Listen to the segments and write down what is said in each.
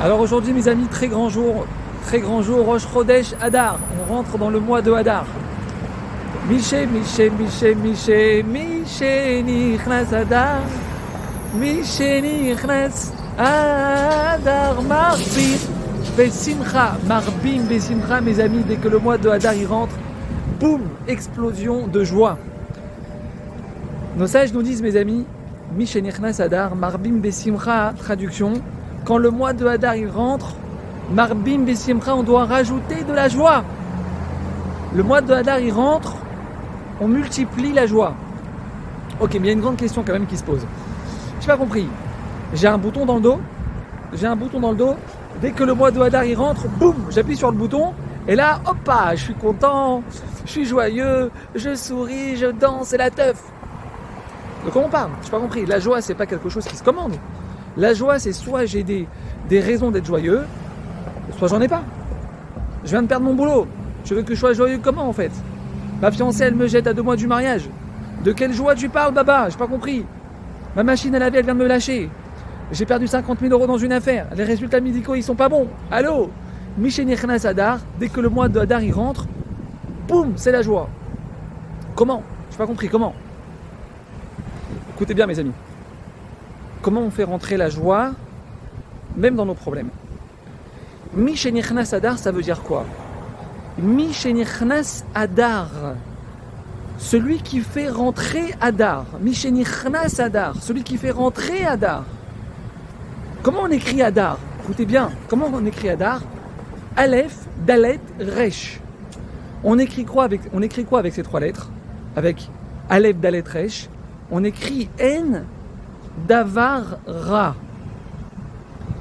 Alors aujourd'hui, mes amis, très grand jour, très grand jour, Rosh Chodesh Hadar. On rentre dans le mois de Hadar. Miché, Miché, Miché, Miché, Miché, Nichnas Hadar. Miché, Nichnas Hadar, Marbim, Besimcha, Marbim, Besimcha, mes amis, dès que le mois de Hadar y rentre, boum, explosion de joie. Nos sages nous disent, mes amis, Miché, Nichnas Hadar, Marbim, Besimcha, traduction, quand le mois de Hadar il rentre, Marbim Bessimcha, on doit rajouter de la joie. Le mois de Hadar il rentre, on multiplie la joie. Ok, mais il y a une grande question quand même qui se pose. Je pas compris. J'ai un bouton dans le dos. J'ai un bouton dans le dos. Dès que le mois de Hadar il rentre, boum, j'appuie sur le bouton. Et là, hop, je suis content, je suis joyeux, je souris, je danse, c'est la teuf. De quoi on parle? Je pas compris. La joie, c'est pas quelque chose qui se commande. La joie, c'est soit j'ai des, raisons d'être joyeux, soit j'en ai pas. Je viens de perdre mon boulot. Je veux que je sois joyeux comment en fait? Ma fiancée, elle me jette à deux mois du mariage. De quelle joie tu parles, Baba? J'ai pas compris. Ma machine à laver, elle vient de me lâcher. J'ai perdu 50 000 euros dans une affaire. Les résultats médicaux, ils sont pas bons. Allô? Michel Sadar, dès que le mois de Hadar il rentre, boum, c'est la joie. Comment? J'ai pas compris, comment? Écoutez bien, mes amis comment on fait rentrer la joie, même dans nos problèmes. Mishenichnas Adar, ça veut dire quoi? Mishenichnas Adar, celui qui fait rentrer Adar. Mishenichnas Adar, celui qui fait rentrer Adar. Comment on écrit Adar? Écoutez bien, comment on écrit Adar? Aleph, Dalet, Resh. On écrit quoi avec, ces trois lettres? Avec Aleph, Dalet, Resh. On écrit N, Davar Ra.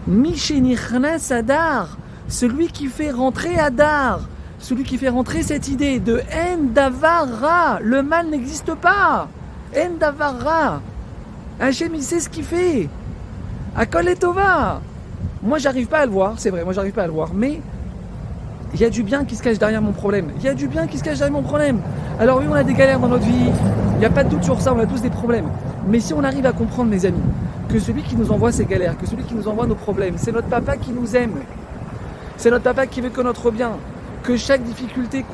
Mishenichnas Adar, celui qui fait rentrer Adar, celui qui fait rentrer cette idée de En le mal n'existe pas. En Davar. Hachem, il sait ce qu'il fait. Akol et Tova. Moi, j'arrive pas à le voir, c'est vrai, moi, j'arrive pas à le voir, mais il y a du bien qui se cache derrière mon problème. Il y a du bien qui se cache derrière mon problème. Alors oui, on a des galères dans notre vie. Il n'y a pas de doute sur ça, on a tous des problèmes. Mais si on arrive à comprendre, mes amis, que celui qui nous envoie ces galères, que celui qui nous envoie nos problèmes, c'est notre papa qui nous aime. C'est notre papa qui veut que notre bien. Que chaque difficulté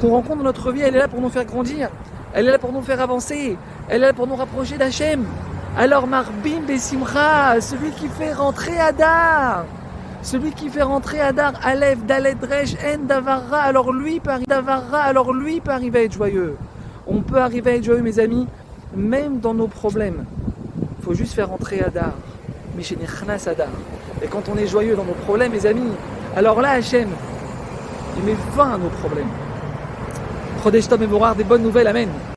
qu'on rencontre dans notre vie, elle est là pour nous faire grandir. Elle est là pour nous faire avancer. Elle est là pour nous rapprocher d'Hachem. Alors Marbim Bessimcha, celui qui fait rentrer Adar, celui qui fait rentrer Adar, Aleph, Dalet, Resh, En, Davarra, alors lui peut arriver, alors lui peut arriver à être joyeux. On peut arriver à être joyeux, mes amis, même dans nos problèmes. Il faut juste faire rentrer Adar. Mishenichnas Adar. Et quand on est joyeux dans nos problèmes, mes amis, alors là, Hachem, il met fin à nos problèmes. Prodège Tom et des bonnes nouvelles, Amen.